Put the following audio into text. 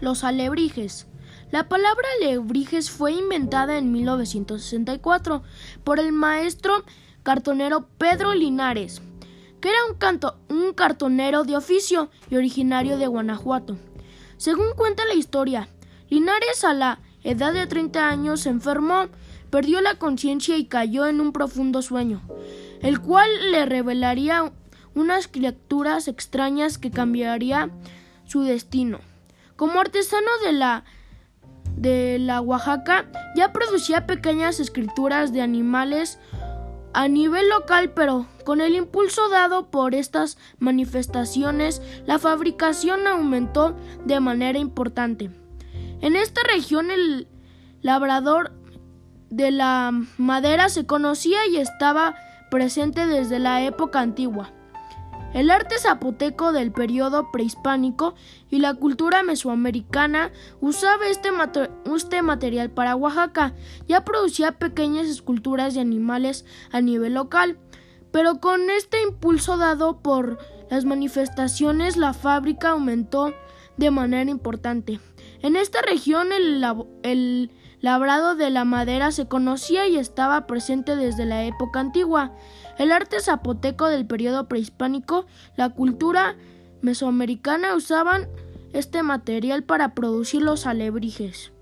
Los alebrijes. La palabra alebrijes fue inventada en 1964 por el maestro cartonero Pedro Linares, que era un, canto, un cartonero de oficio y originario de Guanajuato. Según cuenta la historia, Linares a la edad de 30 años se enfermó, perdió la conciencia y cayó en un profundo sueño, el cual le revelaría unas criaturas extrañas que cambiaría su destino. Como artesano de la de la Oaxaca ya producía pequeñas escrituras de animales a nivel local, pero con el impulso dado por estas manifestaciones, la fabricación aumentó de manera importante. En esta región el labrador de la madera se conocía y estaba presente desde la época antigua. El arte zapoteco del periodo prehispánico y la cultura mesoamericana usaba este, este, material para Oaxaca. Ya producía pequeñas esculturas de animales a nivel local, pero con este impulso dado por las manifestaciones la fábrica aumentó de manera importante. En esta región el, el labrado de la madera se conocía y estaba presente desde la época antigua. El arte zapoteco del periodo prehispánico, la cultura mesoamericana usaban este material para producir los alebrijes.